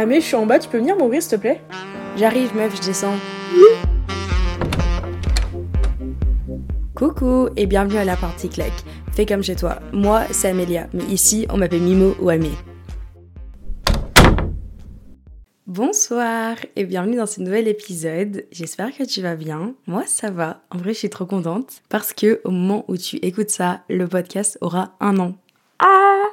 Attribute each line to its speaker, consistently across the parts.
Speaker 1: Ah je suis en bas, tu peux venir m'ouvrir s'il te plaît?
Speaker 2: J'arrive meuf, je descends. Coucou et bienvenue à la partie claque. Fais comme chez toi. Moi, c'est Amélia, mais ici, on m'appelle Mimo ou Amé. Bonsoir et bienvenue dans ce nouvel épisode. J'espère que tu vas bien. Moi, ça va. En vrai, je suis trop contente parce que au moment où tu écoutes ça, le podcast aura un an.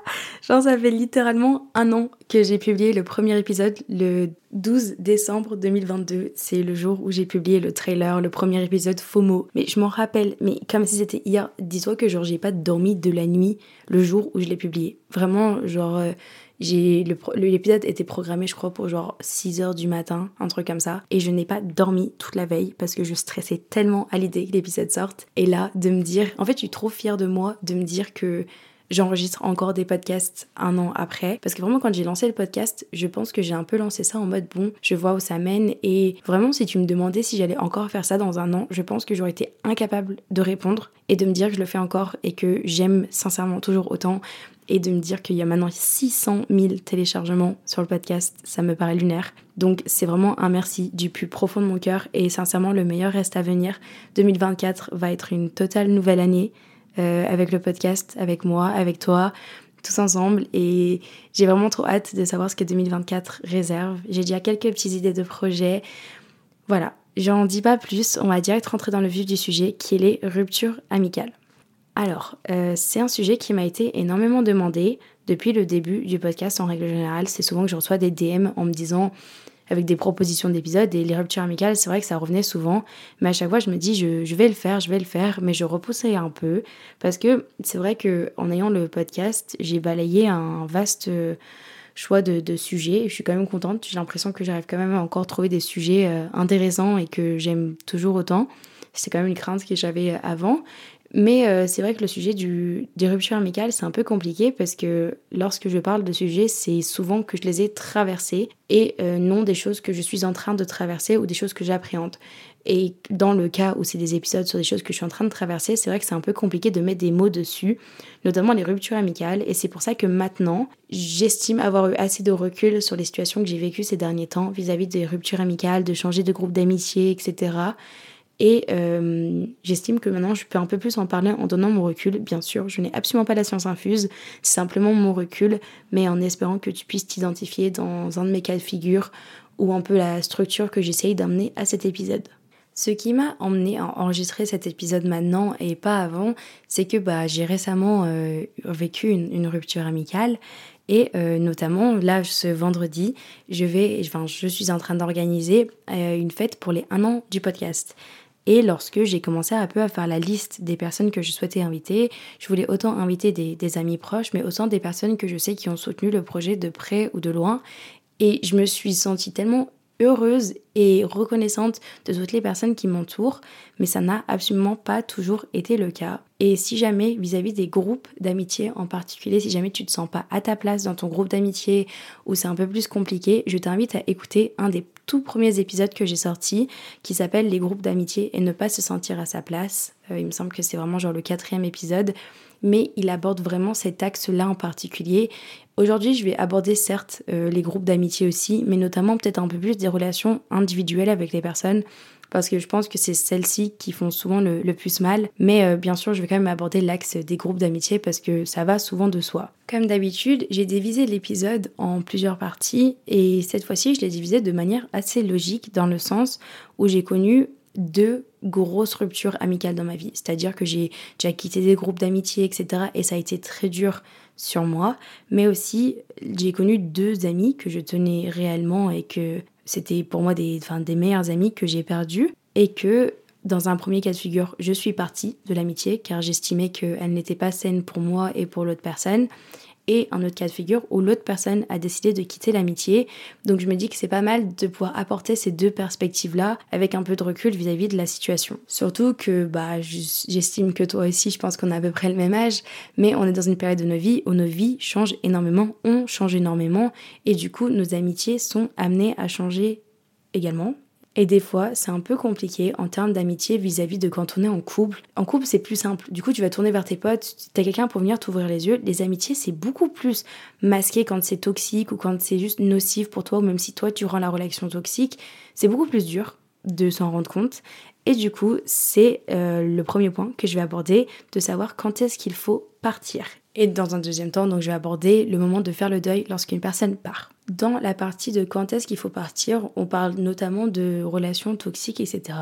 Speaker 2: Genre, ça fait littéralement un an que j'ai publié le premier épisode le 12 décembre 2022. C'est le jour où j'ai publié le trailer, le premier épisode FOMO. Mais je m'en rappelle, mais comme si c'était hier. Dis-toi que genre, j'ai pas dormi de la nuit le jour où je l'ai publié. Vraiment, genre. Euh, j'ai l'épisode était programmé je crois pour genre 6 heures du matin, un truc comme ça et je n'ai pas dormi toute la veille parce que je stressais tellement à l'idée que l'épisode sorte et là de me dire en fait je suis trop fière de moi de me dire que j'enregistre encore des podcasts un an après. Parce que vraiment, quand j'ai lancé le podcast, je pense que j'ai un peu lancé ça en mode bon, je vois où ça mène. Et vraiment, si tu me demandais si j'allais encore faire ça dans un an, je pense que j'aurais été incapable de répondre et de me dire que je le fais encore et que j'aime sincèrement toujours autant. Et de me dire qu'il y a maintenant 600 000 téléchargements sur le podcast, ça me paraît lunaire. Donc c'est vraiment un merci du plus profond de mon cœur et sincèrement le meilleur reste à venir. 2024 va être une totale nouvelle année. Euh, avec le podcast, avec moi, avec toi, tous ensemble. Et j'ai vraiment trop hâte de savoir ce que 2024 réserve. J'ai déjà quelques petites idées de projets. Voilà, j'en dis pas plus. On va direct rentrer dans le vif du sujet qui est les ruptures amicales. Alors, euh, c'est un sujet qui m'a été énormément demandé depuis le début du podcast en règle générale. C'est souvent que je reçois des DM en me disant avec des propositions d'épisodes et les ruptures amicales, c'est vrai que ça revenait souvent, mais à chaque fois je me dis je, vais le faire, je vais le faire, mais je repoussais un peu parce que c'est vrai que en ayant le podcast, j'ai balayé un vaste euh, choix de, sujets. Je suis quand même contente. J'ai l'impression que j'arrive quand même à encore trouver des sujets euh, intéressants et que j'aime toujours autant. C'est quand même une crainte que j'avais avant. Mais euh, c'est vrai que le sujet du, des ruptures amicales, c'est un peu compliqué parce que lorsque je parle de sujets, c'est souvent que je les ai traversés et euh, non des choses que je suis en train de traverser ou des choses que j'appréhende. Et dans le cas où c'est des épisodes sur des choses que je suis en train de traverser, c'est vrai que c'est un peu compliqué de mettre des mots dessus, notamment les ruptures amicales. Et c'est pour ça que maintenant, j'estime avoir eu assez de recul sur les situations que j'ai vécues ces derniers temps vis-à-vis -vis des ruptures amicales, de changer de groupe d'amitié, etc. Et euh, j'estime que maintenant, je peux un peu plus en parler en donnant mon recul. Bien sûr, je n'ai absolument pas la science infuse, c'est simplement mon recul, mais en espérant que tu puisses t'identifier dans un de mes cas de figure ou un peu la structure que j'essaye d'amener à cet épisode. Ce qui m'a emmené à enregistrer cet épisode maintenant et pas avant, c'est que bah, j'ai récemment euh, vécu une, rupture amicale et euh, notamment là ce vendredi, je vais, je suis en train d'organiser une fête pour les un an du podcast. Et lorsque j'ai commencé un peu à faire la liste des personnes que je souhaitais inviter, je voulais autant inviter des, amis proches, mais autant des personnes que je sais qui ont soutenu le projet de près ou de loin. Et je me suis sentie tellement heureuse et reconnaissante de toutes les personnes qui m'entourent, mais ça n'a absolument pas toujours été le cas. Et si jamais, vis-à-vis des groupes d'amitié en particulier, si jamais tu te sens pas à ta place dans ton groupe d'amitié ou c'est un peu plus compliqué, je t'invite à écouter un des tout premiers épisodes que j'ai sortis qui s'appelle Les groupes d'amitié et ne pas se sentir à sa place. Euh, il me semble que c'est vraiment genre le quatrième épisode mais il aborde vraiment cet axe-là en particulier. Aujourd'hui, je vais aborder certes euh, les groupes d'amitié aussi, mais notamment peut-être un peu plus des relations individuelles avec les personnes, parce que je pense que c'est celles-ci qui font souvent le, plus mal. Mais euh, bien sûr, je vais quand même aborder l'axe des groupes d'amitié parce que ça va souvent de soi. Comme d'habitude, j'ai divisé l'épisode en plusieurs parties et cette fois-ci, je l'ai divisé de manière assez logique dans le sens où j'ai connu deux grosses ruptures amicales dans ma vie. C'est-à-dire que j'ai déjà quitté des groupes d'amitié, etc. Et ça a été très dur sur moi. Mais aussi, j'ai connu deux amis que je tenais réellement et que c'était pour moi des, enfin, des meilleurs amis que j'ai perdus. Et que dans un premier cas de figure, je suis partie de l'amitié car j'estimais qu'elle n'était pas saine pour moi et pour l'autre personne et un autre cas de figure où l'autre personne a décidé de quitter l'amitié. Donc je me dis que c'est pas mal de pouvoir apporter ces deux perspectives-là avec un peu de recul vis-à-vis de la situation. Surtout que bah j'estime que toi aussi, je pense qu'on a à peu près le même âge, mais on est dans une période de nos vies où nos vies changent énormément, on change énormément et du coup nos amitiés sont amenées à changer également Et des fois, c'est un peu compliqué en termes d'amitié vis-à-vis de quand on est en couple. En couple, c'est plus simple. Du coup, tu vas tourner vers tes potes, t'as quelqu'un pour venir t'ouvrir les yeux. Les amitiés, c'est beaucoup plus masqué quand c'est toxique ou quand c'est juste nocif pour toi, ou même si toi, tu rends la relation toxique. C'est beaucoup plus dur de s'en rendre compte. Et du coup, c'est euh, le premier point que je vais aborder, de savoir quand est-ce qu'il faut partir. Et dans un deuxième temps, donc je vais aborder le moment de faire le deuil lorsqu'une personne part. Dans la partie de quand est-ce qu'il faut partir, on parle notamment de relations toxiques, etc.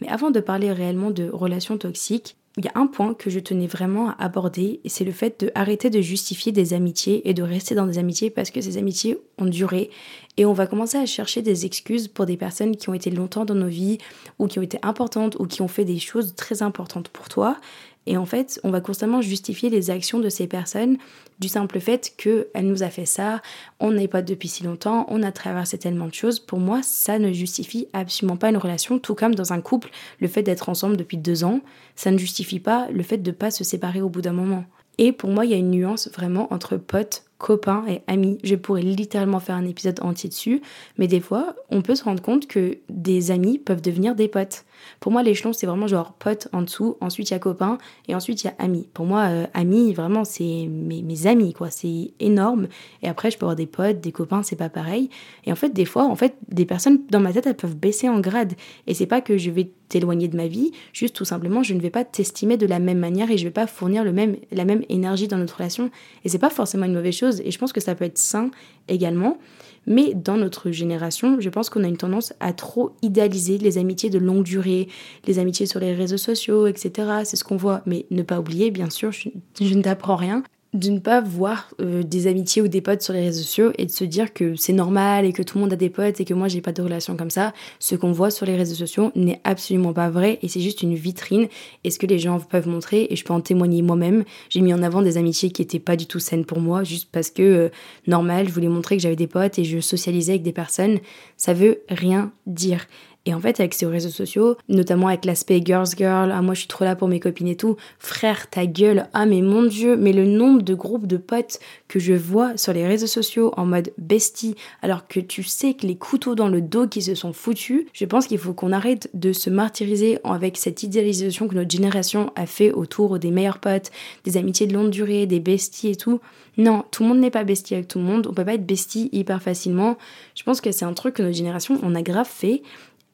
Speaker 2: Mais avant de parler réellement de relations toxiques, il y a un point que je tenais vraiment à aborder, et c'est le fait de arrêter de justifier des amitiés et de rester dans des amitiés parce que ces amitiés ont duré. Et on va commencer à chercher des excuses pour des personnes qui ont été longtemps dans nos vies, ou qui ont été importantes, ou qui ont fait des choses très importantes pour toi. Et en fait, on va constamment justifier les actions de ces personnes du simple fait qu'elle nous a fait ça, on n'est pas depuis si longtemps, on a traversé tellement de choses. Pour moi, ça ne justifie absolument pas une relation, tout comme dans un couple, le fait d'être ensemble depuis deux ans, ça ne justifie pas le fait de ne pas se séparer au bout d'un moment. Et pour moi, il y a une nuance vraiment entre potes, copains et amis. Je pourrais littéralement faire un épisode entier dessus, mais des fois, on peut se rendre compte que des amis peuvent devenir des potes. Pour moi, l'échelon, c'est vraiment genre pote en dessous, ensuite il y a copain, et ensuite il y a amis. Pour moi, euh, amis, vraiment, c'est mes, mes, amis, quoi. C'est énorme. Et après, je peux avoir des potes, des copains, c'est pas pareil. Et en fait, des fois, en fait, des personnes dans ma tête, elles peuvent baisser en grade. Et c'est pas que je vais t'éloigner de ma vie, juste tout simplement, je ne vais pas t'estimer de la même manière et je vais pas fournir le même, la même énergie dans notre relation. Et c'est pas forcément une mauvaise chose. Et je pense que ça peut être sain également. Mais dans notre génération, je pense qu'on a une tendance à trop idéaliser les amitiés de longue durée, les amitiés sur les réseaux sociaux, etc. C'est ce qu'on voit. Mais ne pas oublier, bien sûr, je, je ne t'apprends rien, de ne pas voir euh, des amitiés ou des potes sur les réseaux sociaux et de se dire que c'est normal et que tout le monde a des potes et que moi j'ai pas de relation comme ça. Ce qu'on voit sur les réseaux sociaux n'est absolument pas vrai et c'est juste une vitrine et ce que les gens peuvent montrer et je peux en témoigner moi-même. J'ai mis en avant des amitiés qui étaient pas du tout saines pour moi juste parce que euh, normal, je voulais montrer que j'avais des potes et je socialisais avec des personnes. Ça veut rien dire. Et en fait, avec ces réseaux sociaux, notamment avec l'aspect girls girl, ah moi je suis trop là pour mes copines et tout, frère, ta gueule, ah mais mon dieu, mais le nombre de groupes de potes que je vois sur les réseaux sociaux en mode bestie, alors que tu sais que les couteaux dans le dos qui se sont foutus, je pense qu'il faut qu'on arrête de se martyriser avec cette idéalisation que notre génération a fait autour des meilleurs potes, des amitiés de longue durée, des besties et tout. Non, tout le monde n'est pas bestie avec tout le monde, on peut pas être bestie hyper facilement. Je pense que c'est un truc que notre génération, on a grave fait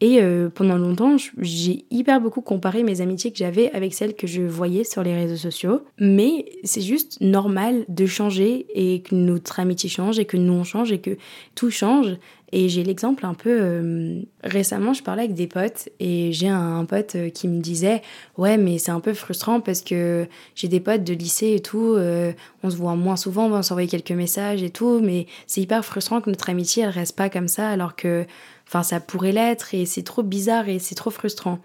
Speaker 2: et euh, pendant longtemps, j'ai hyper beaucoup comparé mes amitiés que j'avais avec celles que je voyais sur les réseaux sociaux. Mais c'est juste normal de changer et que notre amitié change et que nous on change et que tout change. Et j'ai l'exemple un peu euh, récemment, je parlais avec des potes et j'ai un, pote euh, qui me disait ouais mais c'est un peu frustrant parce que j'ai des potes de lycée et tout, on se voit moins souvent, on va s'envoyer quelques messages et tout, mais c'est hyper frustrant que notre amitié elle reste pas comme ça alors que Enfin, ça pourrait l'être et c'est trop bizarre et c'est trop frustrant.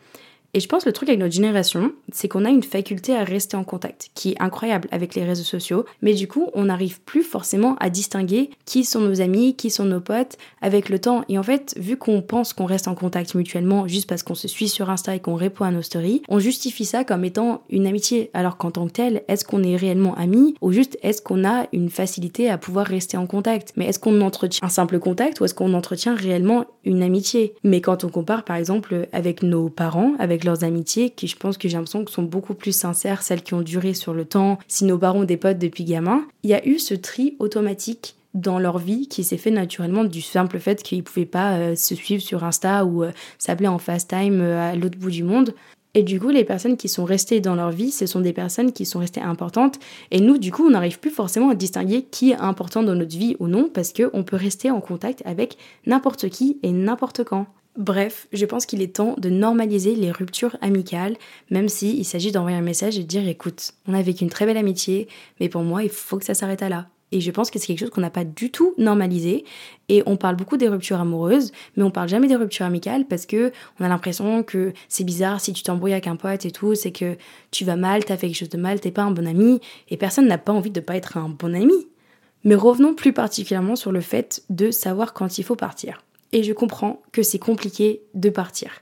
Speaker 2: Et je pense que le truc avec notre génération, c'est qu'on a une faculté à rester en contact, qui est incroyable avec les réseaux sociaux, mais du coup, on n'arrive plus forcément à distinguer qui sont nos amis, qui sont nos potes avec le temps. Et en fait, vu qu'on pense qu'on reste en contact mutuellement juste parce qu'on se suit sur Insta et qu'on répond à nos stories, on justifie ça comme étant une amitié. Alors qu'en tant que tel, est-ce qu'on est réellement amis ou juste est-ce qu'on a une facilité à pouvoir rester en contact? Mais est-ce qu'on entretient un simple contact ou est-ce qu'on entretient réellement une amitié? Mais quand on compare par exemple avec nos parents, avec leurs amitiés, qui je pense que j'ai l'impression que sont beaucoup plus sincères, celles qui ont duré sur le temps, si nos parents ont des potes depuis gamin, il y a eu ce tri automatique dans leur vie qui s'est fait naturellement du simple fait qu'ils pouvaient pas euh, se suivre sur Insta ou euh, s'appeler en fast time euh, à l'autre bout du monde. Et du coup, les personnes qui sont restées dans leur vie, ce sont des personnes qui sont restées importantes. Et nous, du coup, on n'arrive plus forcément à distinguer qui est important dans notre vie ou non, parce qu'on peut rester en contact avec n'importe qui et n'importe quand. Bref, je pense qu'il est temps de normaliser les ruptures amicales, même s'il s'agit d'envoyer un message et de dire écoute, on a vécu une très belle amitié, mais pour moi, il faut que ça s'arrête à là. Et je pense que c'est quelque chose qu'on n'a pas du tout normalisé. Et on parle beaucoup des ruptures amoureuses, mais on parle jamais des ruptures amicales parce que on a l'impression que c'est bizarre si tu t'embrouilles avec un pote et tout, c'est que tu vas mal, t'as fait quelque chose de mal, t'es pas un bon ami, et personne n'a pas envie de pas être un bon ami. Mais revenons plus particulièrement sur le fait de savoir quand il faut partir. Et je comprends que c'est compliqué de partir.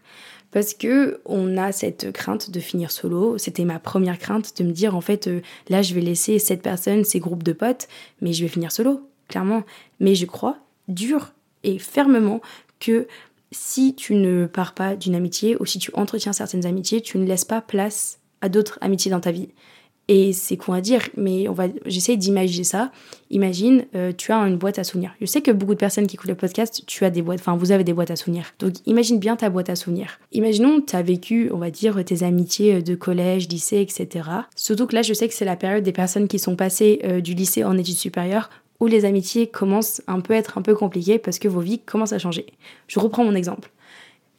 Speaker 2: Parce que on a cette crainte de finir solo. C'était ma première crainte de me dire en fait euh, là je vais laisser cette personne, ces groupes de potes, mais je vais finir solo, clairement. Mais je crois dur et fermement que si tu ne pars pas d'une amitié ou si tu entretiens certaines amitiés, tu ne laisses pas place à d'autres amitiés dans ta vie. Et c'est con à dire, mais on va, j'essaie d'imaginer ça. Imagine, euh, tu as une boîte à souvenirs. Je sais que beaucoup de personnes qui écoutent le podcast, tu as des boîtes, enfin vous avez des boîtes à souvenirs. Donc imagine bien ta boîte à souvenirs. Imaginons, tu as vécu, on va dire, tes amitiés de collège, lycée, etc. Surtout que là, je sais que c'est la période des personnes qui sont passées euh, du lycée en études supérieures où les amitiés commencent un peu à être un peu compliquées parce que vos vies commencent à changer. Je reprends mon exemple.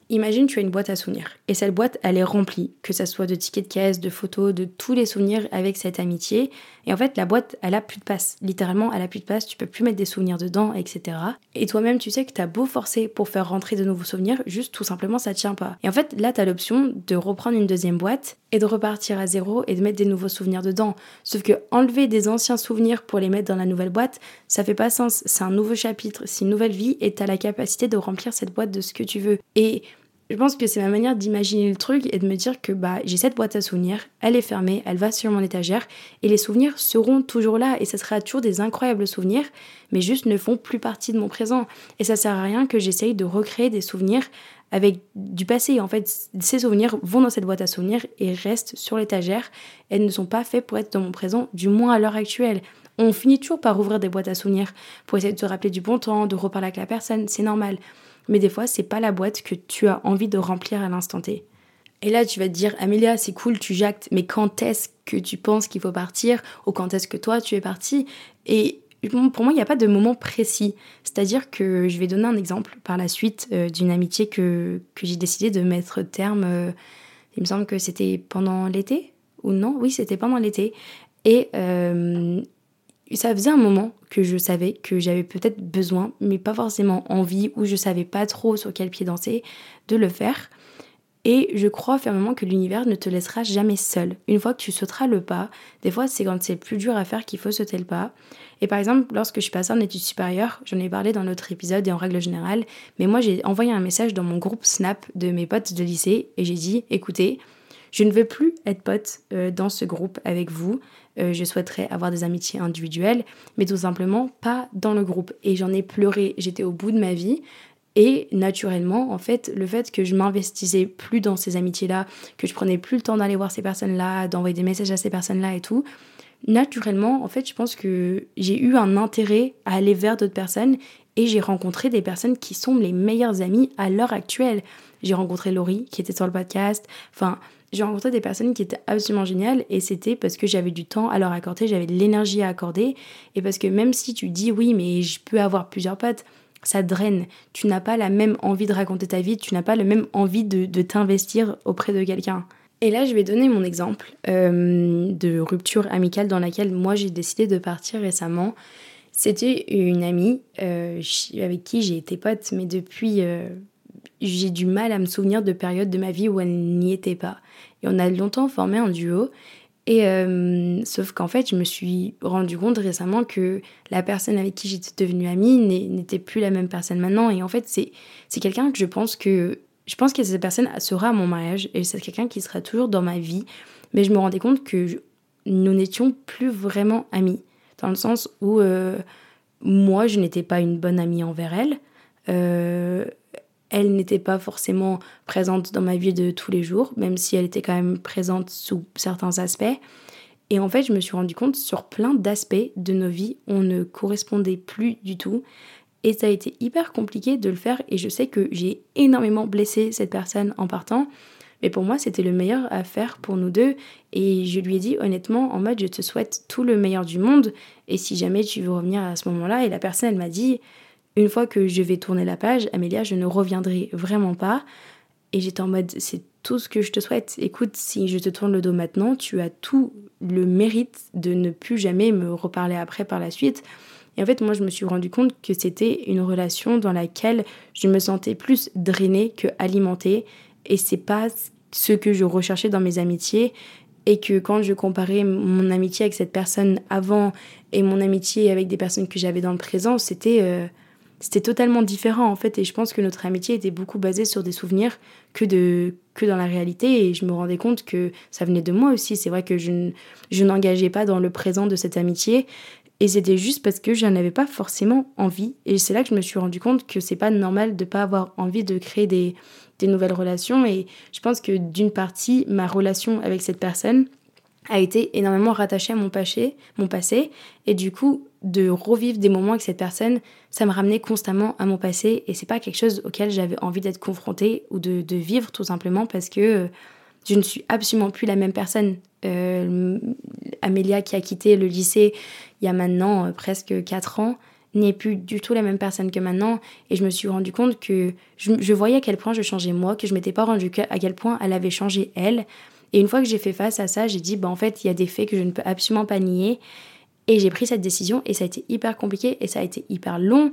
Speaker 2: Imagine tu as une boîte à souvenirs et cette boîte elle est remplie, que ça soit de tickets de caisse, de photos, de tous les souvenirs avec cette amitié. Et en fait la boîte elle a plus de place, littéralement elle a plus de place, tu peux plus mettre des souvenirs dedans, etc. Et toi-même tu sais que t'as beau forcer pour faire rentrer de nouveaux souvenirs, juste tout simplement ça tient pas. Et en fait là t'as l'option de reprendre une deuxième boîte et de repartir à zéro et de mettre des nouveaux souvenirs dedans. Sauf que enlever des anciens souvenirs pour les mettre dans la nouvelle boîte, ça fait pas sens. C'est un nouveau chapitre, c'est une nouvelle vie et t'as la capacité de remplir cette boîte de ce que tu veux. Et je pense que c'est ma manière d'imaginer le truc et de me dire que bah j'ai cette boîte à souvenirs, elle est fermée, elle va sur mon étagère et les souvenirs seront toujours là et ça sera toujours des incroyables souvenirs, mais juste ne font plus partie de mon présent. Et ça sert à rien que j'essaye de recréer des souvenirs avec du passé. En fait, ces souvenirs vont dans cette boîte à souvenirs et restent sur l'étagère. Elles ne sont pas faits pour être dans mon présent, du moins à l'heure actuelle. On finit toujours par ouvrir des boîtes à souvenirs pour essayer de se rappeler du bon temps, de reparler avec la personne, c'est normal mais des fois, c'est pas la boîte que tu as envie de remplir à l'instant T. Et là, tu vas te dire, Amélia, c'est cool, tu jactes, mais quand est-ce que tu penses qu'il faut partir? Ou quand est-ce que toi, tu es parti? Et pour moi, il n'y a pas de moment précis. C'est-à-dire que je vais donner un exemple par la suite euh, d'une amitié que, que j'ai décidé de mettre terme. Euh, il me semble que c'était pendant l'été? Ou non? Oui, c'était pendant l'été. Et euh, ça faisait un moment que je savais que j'avais peut-être besoin, mais pas forcément envie, ou je savais pas trop sur quel pied danser, de le faire. Et je crois fermement que l'univers ne te laissera jamais seul. Une fois que tu sauteras le pas, des fois c'est quand c'est plus dur à faire qu'il faut sauter le pas. Et par exemple, lorsque je suis passée en études supérieures, j'en ai parlé dans l'autre épisode et en règle générale, mais moi j'ai envoyé un message dans mon groupe Snap de mes potes de lycée et j'ai dit écoutez, je ne veux plus être pote euh, dans ce groupe avec vous. Euh, je souhaiterais avoir des amitiés individuelles, mais tout simplement pas dans le groupe. Et j'en ai pleuré, j'étais au bout de ma vie. Et naturellement, en fait, le fait que je m'investissais plus dans ces amitiés-là, que je prenais plus le temps d'aller voir ces personnes-là, d'envoyer des messages à ces personnes-là et tout, naturellement, en fait, je pense que j'ai eu un intérêt à aller vers d'autres personnes et j'ai rencontré des personnes qui sont les meilleures amies à l'heure actuelle. J'ai rencontré Laurie qui était sur le podcast. Enfin, j'ai rencontré des personnes qui étaient absolument géniales et c'était parce que j'avais du temps à leur accorder, j'avais de l'énergie à accorder et parce que même si tu dis oui mais je peux avoir plusieurs potes, ça draine. Tu n'as pas la même envie de raconter ta vie, tu n'as pas la même envie de, t'investir auprès de quelqu'un. Et là, je vais donner mon exemple euh, de rupture amicale dans laquelle moi j'ai décidé de partir récemment. C'était une amie euh, avec qui j'ai été pote, mais depuis euh, j'ai du mal à me souvenir de périodes de ma vie où elle n'y était pas. Et on a longtemps formé un duo. Et euh, sauf qu'en fait, je me suis rendu compte récemment que la personne avec qui j'étais devenue amie n'était plus la même personne maintenant. Et en fait, c'est quelqu'un que je pense que je pense que cette personne sera à mon mariage et c'est quelqu'un qui sera toujours dans ma vie. Mais je me rendais compte que nous n'étions plus vraiment amis, dans le sens où euh, moi, je n'étais pas une bonne amie envers elle. Euh, elle n'était pas forcément présente dans ma vie de tous les jours, même si elle était quand même présente sous certains aspects. Et en fait, je me suis rendu compte sur plein d'aspects de nos vies, on ne correspondait plus du tout. Et ça a été hyper compliqué de le faire et je sais que j'ai énormément blessé cette personne en partant. Mais pour moi, c'était le meilleur à faire pour nous deux. Et je lui ai dit honnêtement, en mode, je te souhaite tout le meilleur du monde. Et si jamais tu veux revenir à ce moment-là, et la personne, elle m'a dit, une fois que je vais tourner la page, Amélia, je ne reviendrai vraiment pas. Et j'étais en mode, c'est tout ce que je te souhaite. Écoute, si je te tourne le dos maintenant, tu as tout le mérite de ne plus jamais me reparler après par la suite. Et en fait, moi, je me suis rendu compte que c'était une relation dans laquelle je me sentais plus drainée que alimentée. Et c'est pas ce que je recherchais dans mes amitiés. Et que quand je comparais mon amitié avec cette personne avant et mon amitié avec des personnes que j'avais dans le présent, c'était. Euh, c'était totalement différent en fait et je pense que notre amitié était beaucoup basée sur des souvenirs que de que dans la réalité et je me rendais compte que ça venait de moi aussi c'est vrai que je, je n'engageais pas dans le présent de cette amitié Et c'était juste parce que j'en avais pas forcément envie. Et c'est là que je me suis rendu compte que c'est pas normal de pas avoir envie de créer des, des nouvelles relations. Et je pense que d'une partie, ma relation avec cette personne a été énormément rattachée à mon passé, mon passé. Et du coup, de revivre des moments avec cette personne, ça me ramenait constamment à mon passé. Et c'est pas quelque chose auquel j'avais envie d'être confrontée ou de, vivre tout simplement parce que euh, je ne suis absolument plus la même personne. Euh, Amélia qui a quitté le lycée il y a maintenant euh, presque 4 ans n'est plus du tout la même personne que maintenant et je me suis rendu compte que je, voyais à quel point je changeais moi, que je m'étais pas rendu à quel point elle avait changé elle. Et une fois que j'ai fait face à ça, j'ai dit bah en fait il y a des faits que je ne peux absolument pas nier et j'ai pris cette décision et ça a été hyper compliqué et ça a été hyper long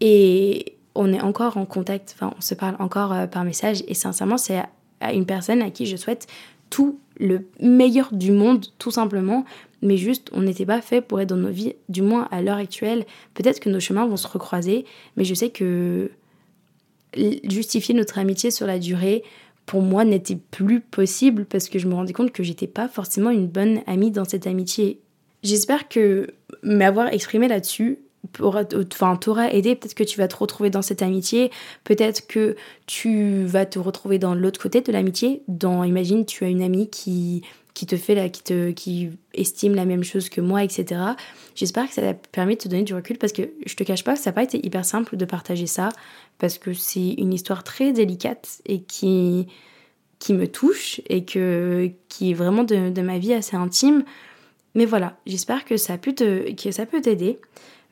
Speaker 2: et on est encore en contact, enfin on se parle encore euh, par message et sincèrement c'est à une personne à qui je souhaite tout le meilleur du monde, tout simplement. Mais juste, on n'était pas fait pour être dans nos vies, du moins à l'heure actuelle. Peut-être que nos chemins vont se recroiser, mais je sais que justifier notre amitié sur la durée, pour moi, n'était plus possible parce que je me rendais compte que j'étais pas forcément une bonne amie dans cette amitié. J'espère que m'avoir exprimé là-dessus enfin, t'aura aidé, peut-être que tu vas te retrouver dans cette amitié, peut-être que tu vas te retrouver dans l'autre côté de l'amitié, dans, imagine, tu as une amie qui, qui te fait, la, qui, te, qui estime la même chose que moi, etc. J'espère que ça t'a permis de te donner du recul parce que je te cache pas, ça n'a pas été hyper simple de partager ça, parce que c'est une histoire très délicate et qui, qui me touche et que, qui est vraiment de, ma vie assez intime. Mais voilà, j'espère que ça, que ça peut t'aider.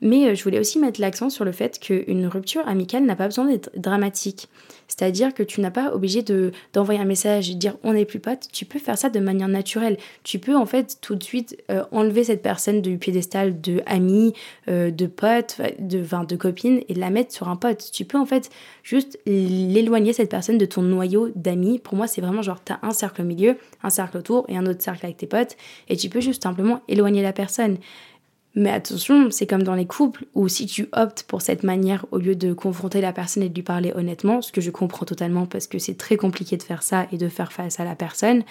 Speaker 2: Mais euh, je voulais aussi mettre l'accent sur le fait qu'une rupture amicale n'a pas besoin d'être dramatique. C'est-à-dire que tu n'as pas obligé de, d'envoyer un message et dire on n'est plus potes. Tu peux faire ça de manière naturelle. Tu peux en fait tout de suite euh, enlever cette personne du piédestal de ami, euh, de pote, de, de copine et la mettre sur un pote. Tu peux en fait juste l'éloigner cette personne de ton noyau d'amis. Pour moi, c'est vraiment genre tu as un cercle au milieu, un cercle autour et un autre cercle avec tes potes et tu peux juste simplement éloigner la personne. Mais attention, c'est comme dans les couples où si tu optes pour cette manière au lieu de confronter la personne et de lui parler honnêtement, ce que je comprends totalement parce que c'est très compliqué de faire ça et de faire face à la personne,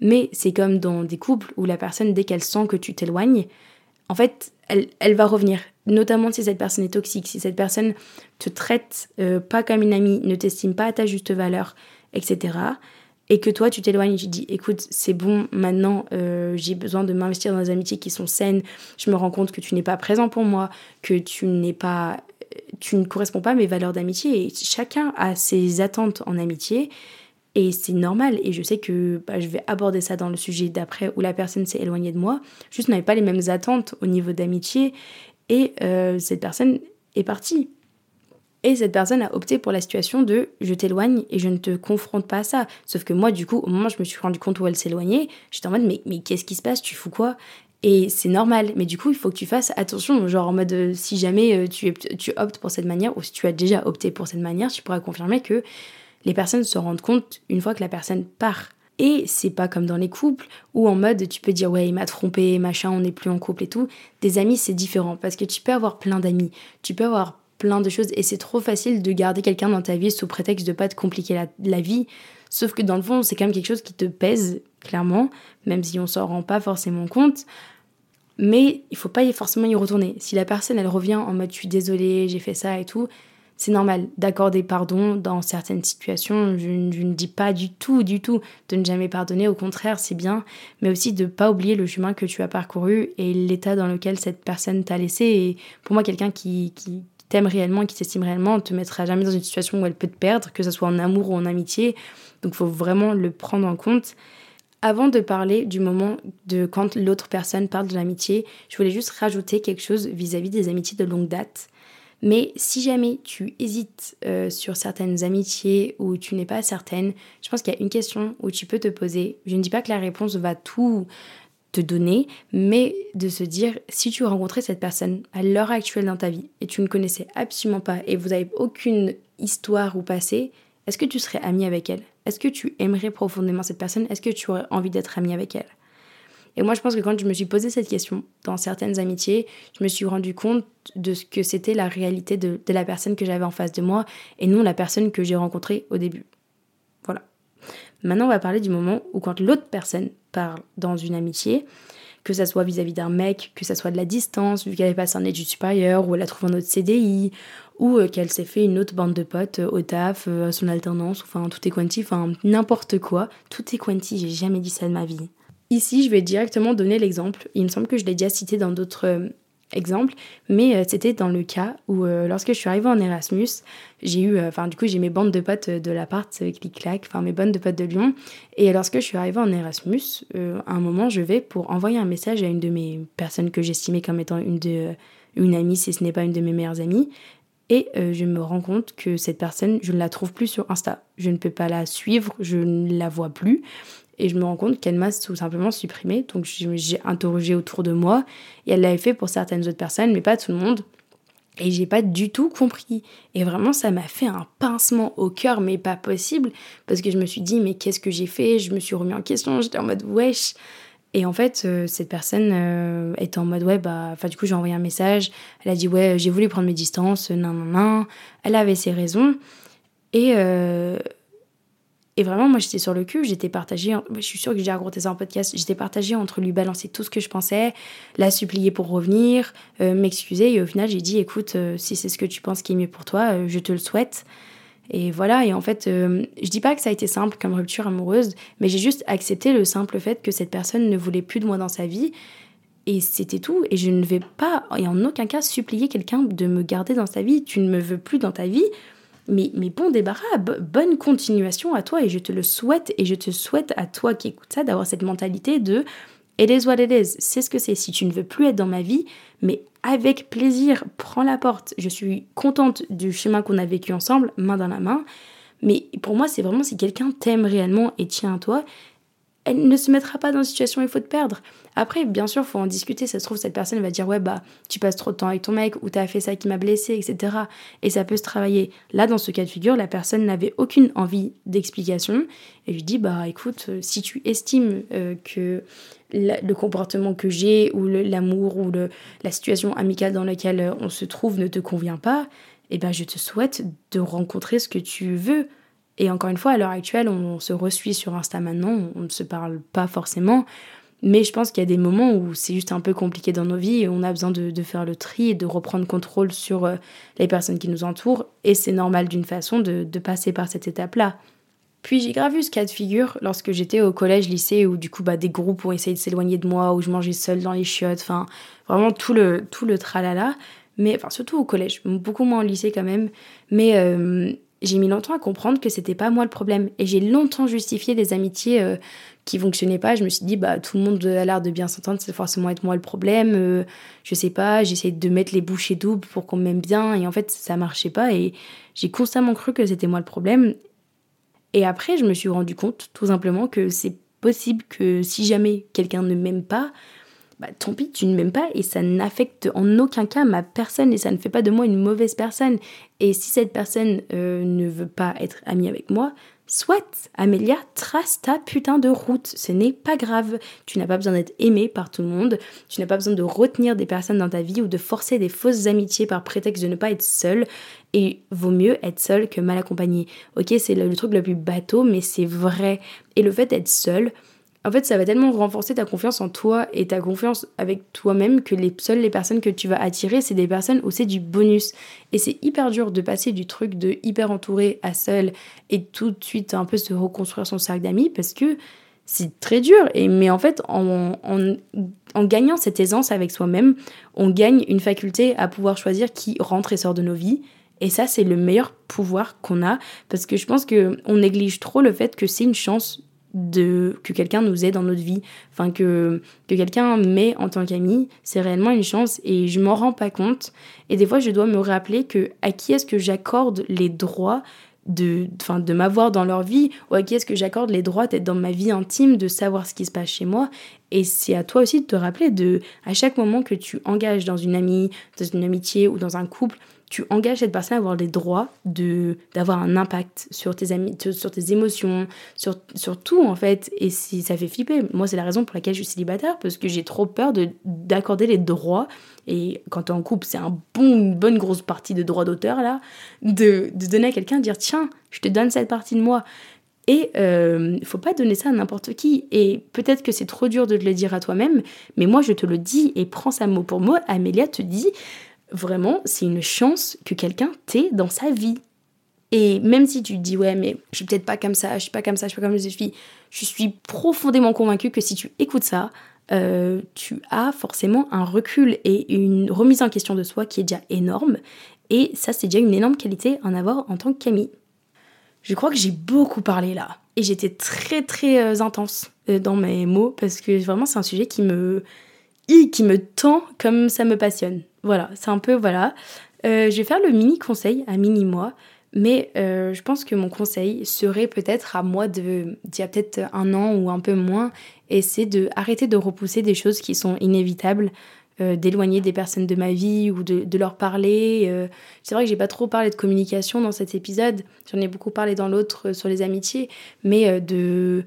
Speaker 2: mais c'est comme dans des couples où la personne, dès qu'elle sent que tu t'éloignes, en fait, elle, va revenir. Notamment si cette personne est toxique, si cette personne te traite euh, pas comme une amie, ne t'estime pas à ta juste valeur, etc et que toi tu t'éloignes tu dis écoute c'est bon maintenant euh, j'ai besoin de m'investir dans des amitiés qui sont saines. Je me rends compte que tu n'es pas présent pour moi que tu n'es pas tu ne corresponds pas à mes valeurs d'amitié. Et chacun a ses attentes en amitié. Et c'est normal. Et je sais que bah, je vais aborder ça dans le sujet d'après où la personne s'est éloignée de moi. Juste n'avait pas les mêmes attentes au niveau d'amitié. Et euh, cette personne est partie et cette personne a opté pour la situation de je t'éloigne et je ne te confronte pas à ça. Sauf que moi, du coup, au moment où je me suis rendu compte où elle s'éloignait, j'étais en mode mais, mais qu'est-ce qui se passe? Tu fous quoi? Et c'est normal, mais du coup, il faut que tu fasses attention. Genre en mode, euh, si jamais euh, tu, tu optes pour cette manière, ou si tu as déjà opté pour cette manière, tu pourras confirmer que les personnes se rendent compte une fois que la personne part. Et c'est pas comme dans les couples où en mode tu peux dire ouais il m'a trompé, machin, on n'est plus en couple et tout. Des amis c'est différent parce que tu peux avoir plein d'amis, tu peux avoir plein de choses et c'est trop facile de garder quelqu'un dans ta vie sous prétexte de pas te compliquer la, vie. Sauf que dans le fond, c'est quand même quelque chose qui te pèse, clairement, même si on s'en rend pas forcément compte. Mais il faut pas forcément y retourner. Si la personne, elle revient en mode je suis désolée, j'ai fait ça et tout, c'est normal d'accorder pardon dans certaines situations. Je, je, ne dis pas du tout, du tout de ne jamais pardonner. Au contraire, c'est bien. Mais aussi de pas oublier le chemin que tu as parcouru et l'état dans lequel cette personne t'a laissé. Et pour moi, quelqu'un qui, qui, t'aime réellement, qui t'estime réellement, ne te mettra jamais dans une situation où elle peut te perdre, que ce soit en amour ou en amitié. Donc il faut vraiment le prendre en compte. Avant de parler du moment de quand l'autre personne parle de l'amitié, je voulais juste rajouter quelque chose vis-à-vis des amitiés de longue date. Mais si jamais tu hésites euh, sur certaines amitiés ou tu n'es pas certaine, je pense qu'il y a une question où tu peux te poser. Je ne dis pas que la réponse va tout donner, mais de se dire si tu rencontrais cette personne à l'heure actuelle dans ta vie et tu ne connaissais absolument pas et vous n'avez aucune histoire ou passé, est-ce que tu serais ami avec elle? Est-ce que tu aimerais profondément cette personne? Est-ce que tu aurais envie d'être ami avec elle? Et moi, je pense que quand je me suis posé cette question dans certaines amitiés, je me suis rendu compte de ce que c'était la réalité de la personne que j'avais en face de moi et non la personne que j'ai rencontrée au début. Maintenant, on va parler du moment où quand l'autre personne parle dans une amitié, que ça soit vis-à-vis d'un mec, que ça soit de la distance, vu qu'elle est passée en études supérieures, ou elle a trouvé un autre CDI, ou euh, qu'elle s'est fait une autre bande de potes euh, au taf, à son alternance, enfin tout est quanti, enfin n'importe quoi. Tout est quanti, j'ai jamais dit ça de ma vie. Ici, je vais directement donner l'exemple. Il me semble que je l'ai déjà cité dans d'autres exemple, mais euh, c'était dans le cas où euh, lorsque je suis arrivée en Erasmus, j'ai eu, euh, enfin du coup j'ai mes bandes de potes de l'appart clic-clac, enfin mes bandes de potes de Lyon, et lorsque je suis arrivée en Erasmus, à un moment je vais pour envoyer un message à une de mes personnes que j'estimais comme étant une de une amie, si ce n'est pas une de mes meilleures amies, et je me rends compte que cette personne, je ne la trouve plus sur Insta. Je ne peux pas la suivre, je ne la vois plus. Et je me rends compte qu'elle m'a tout simplement supprimé. Donc j'ai interrogé autour de moi. Et elle l'avait fait pour certaines autres personnes, mais pas tout le monde. Et j'ai pas du tout compris. Et vraiment, ça m'a fait un pincement au cœur, mais pas possible. Parce que je me suis dit, mais qu'est-ce que j'ai fait? Je me suis remis en question. J'étais en mode, wesh. Et en fait, euh, cette personne euh, était en mode, ouais, bah, enfin, du coup, j'ai envoyé un message. Elle a dit, ouais, j'ai voulu prendre mes distances. Non, non, non. Elle avait ses raisons. Et. Euh, et vraiment, moi, j'étais sur le cul, j'étais partagée, je suis sûre que j'ai raconté ça en podcast, j'étais partagée entre lui balancer tout ce que je pensais, la supplier pour revenir, euh, m'excuser, et au final, j'ai dit, écoute, euh, si c'est ce que tu penses qui est mieux pour toi, euh, je te le souhaite. Et voilà, et en fait, je dis pas que ça a été simple comme rupture amoureuse, mais j'ai juste accepté le simple fait que cette personne ne voulait plus de moi dans sa vie, et c'était tout. Et je ne vais pas, et en aucun cas, supplier quelqu'un de me garder dans sa vie. Tu ne me veux plus dans ta vie mais, bon débarras, bonne continuation à toi et je te le souhaite et je te souhaite à toi qui écoutes ça d'avoir cette mentalité de It is what it is, c'est ce que c'est. Si tu ne veux plus être dans ma vie, mais avec plaisir, prends la porte. Je suis contente du chemin qu'on a vécu ensemble, main dans la main. Mais pour moi, c'est vraiment si quelqu'un t'aime réellement et tient à toi, elle ne se mettra pas dans une situation où il faut te perdre. Après, bien sûr, faut en discuter. Ça se trouve, cette personne va dire Ouais, bah, tu passes trop de temps avec ton mec, ou t'as fait ça qui m'a blessé, etc. Et ça peut se travailler. Là, dans ce cas de figure, la personne n'avait aucune envie d'explication. Et je lui dis Bah, écoute, euh, si tu estimes euh, que le comportement que j'ai, ou l'amour, ou la situation amicale dans laquelle euh, on se trouve ne te convient pas, eh ben, je te souhaite de rencontrer ce que tu veux. Et encore une fois, à l'heure actuelle, on se resuit sur Insta maintenant, on ne se parle pas forcément. Mais je pense qu'il y a des moments où c'est juste un peu compliqué dans nos vies et on a besoin de, faire le tri et de reprendre contrôle sur euh, les personnes qui nous entourent. Et c'est normal d'une façon de, passer par cette étape-là. Puis j'ai grave eu ce cas de figure lorsque j'étais au collège, lycée, où du coup bah, des groupes ont essayé de s'éloigner de moi, où je mangeais seule dans les chiottes, enfin vraiment tout le, tout le tralala. Mais enfin surtout au collège, beaucoup moins au lycée quand même. Mais euh, j'ai mis longtemps à comprendre que c'était pas moi le problème. Et j'ai longtemps justifié des amitiés euh, qui fonctionnaient pas. Je me suis dit, bah, tout le monde a l'air de bien s'entendre, c'est forcément être moi le problème. Euh, je sais pas, j'essayais de mettre les bouchées doubles pour qu'on m'aime bien. Et en fait, ça marchait pas. Et j'ai constamment cru que c'était moi le problème. Et après, je me suis rendu compte, tout simplement, que c'est possible que si jamais quelqu'un ne m'aime pas, bah, tant pis, tu ne m'aimes pas et ça n'affecte en aucun cas ma personne et ça ne fait pas de moi une mauvaise personne. Et si cette personne euh, ne veut pas être amie avec moi, soit Amélia, trace ta putain de route. Ce n'est pas grave. Tu n'as pas besoin d'être aimée par tout le monde. Tu n'as pas besoin de retenir des personnes dans ta vie ou de forcer des fausses amitiés par prétexte de ne pas être seule. Et vaut mieux être seule que mal accompagnée. Ok, c'est le, truc le plus bateau, mais c'est vrai. Et le fait d'être seule, en fait, ça va tellement renforcer ta confiance en toi et ta confiance avec toi-même que les seules les personnes que tu vas attirer, c'est des personnes où c'est du bonus. Et c'est hyper dur de passer du truc de hyper entouré à seul et tout de suite un peu se reconstruire son cercle d'amis parce que c'est très dur. Et, mais en fait, en, en, en gagnant cette aisance avec soi-même, on gagne une faculté à pouvoir choisir qui rentre et sort de nos vies. Et ça, c'est le meilleur pouvoir qu'on a parce que je pense qu'on néglige trop le fait que c'est une chance que quelqu'un nous aide dans notre vie, enfin que, que quelqu'un m'ait en tant qu'ami, c'est réellement une chance et je m'en rends pas compte. Et des fois, je dois me rappeler que à qui est-ce que j'accorde les droits de, enfin, de m'avoir dans leur vie ou à qui est-ce que j'accorde les droits d'être dans ma vie intime, de savoir ce qui se passe chez moi. Et c'est à toi aussi de te rappeler de, à chaque moment que tu engages dans une amie, dans une amitié ou dans un couple, tu engages cette personne à avoir les droits de d'avoir un impact sur tes amis, sur tes émotions, sur, sur tout en fait. Et si ça fait flipper, moi c'est la raison pour laquelle je suis célibataire parce que j'ai trop peur de d'accorder les droits. Et quand tu es en couple, c'est un bon, une bonne grosse partie de droits d'auteur là, de, de donner à quelqu'un, dire tiens, je te donne cette partie de moi. Et il euh, faut pas donner ça à n'importe qui. Et peut-être que c'est trop dur de te le dire à toi-même, mais moi je te le dis et prends ça mot pour mot. Amélia te dit vraiment, c'est une chance que quelqu'un t'ait dans sa vie. Et même si tu te dis, ouais, mais je suis peut-être pas comme ça, je suis pas comme ça, je suis pas comme je suis, je suis profondément convaincue que si tu écoutes ça, euh, tu as forcément un recul et une remise en question de soi qui est déjà énorme. Et ça, c'est déjà une énorme qualité à en avoir en tant que Camille. Je crois que j'ai beaucoup parlé là. Et j'étais très très euh, intense euh, dans mes mots parce que vraiment c'est un sujet qui me qui me tend comme ça me passionne. Voilà, c'est un peu voilà. je vais faire le mini conseil à mini moi, mais je pense que mon conseil serait peut-être à moi de d'il y a peut-être un an ou un peu moins, et c'est de arrêter de repousser des choses qui sont inévitables. Euh, d'éloigner des personnes de ma vie ou de, leur parler. Euh, c'est vrai que j'ai pas trop parlé de communication dans cet épisode, j'en ai beaucoup parlé dans l'autre euh, sur les amitiés, mais de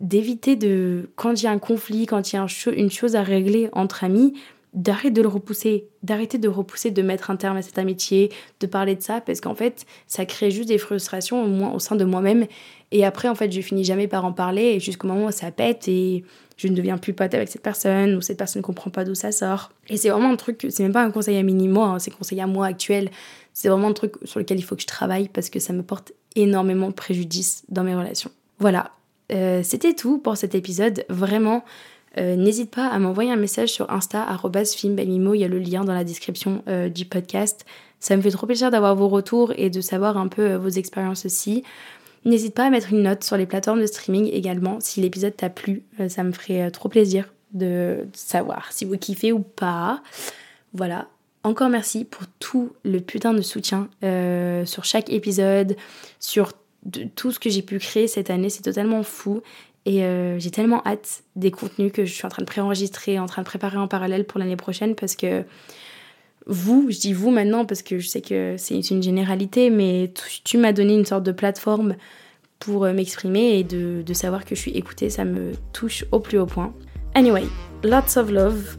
Speaker 2: d'éviter de quand il y a un conflit, quand il y a une chose à régler entre amis, d'arrêter de le repousser, d'arrêter de repousser, de mettre un terme à cette amitié, de parler de ça, parce qu'en fait, ça crée juste des frustrations au, moins, au sein de moi-même. Et après, en fait, je finis jamais par en parler, jusqu'au moment où ça pète, et je ne deviens plus pote avec cette personne, ou cette personne ne comprend pas d'où ça sort. Et c'est vraiment un truc, c'est même pas un conseil à mini-moi, hein, c'est conseil à moi actuel. C'est vraiment un truc sur lequel il faut que je travaille, parce que ça me porte énormément de préjudice dans mes relations. Voilà, euh, c'était tout pour cet épisode. Vraiment, euh, n'hésite pas à m'envoyer un message sur Insta, filmbamimo, il y a le lien dans la description euh, du podcast. Ça me fait trop plaisir d'avoir vos retours et de savoir un peu vos expériences aussi. N'hésite pas à mettre une note sur les plateformes de streaming également si l'épisode t'a plu. ça me ferait trop plaisir de savoir si vous kiffez ou pas. Voilà. Encore merci pour tout le putain de soutien sur chaque épisode, sur tout ce que j'ai pu créer cette année. C'est totalement fou. Et euh, j'ai tellement hâte des contenus que je suis en train de préenregistrer, en train de préparer en parallèle pour l'année prochaine parce que vous, je dis vous maintenant parce que je sais que c'est une généralité, mais tu, m'as donné une sorte de plateforme pour euh, m'exprimer et de, de savoir que je suis écoutée, ça me touche au plus haut point. Anyway, lots of love.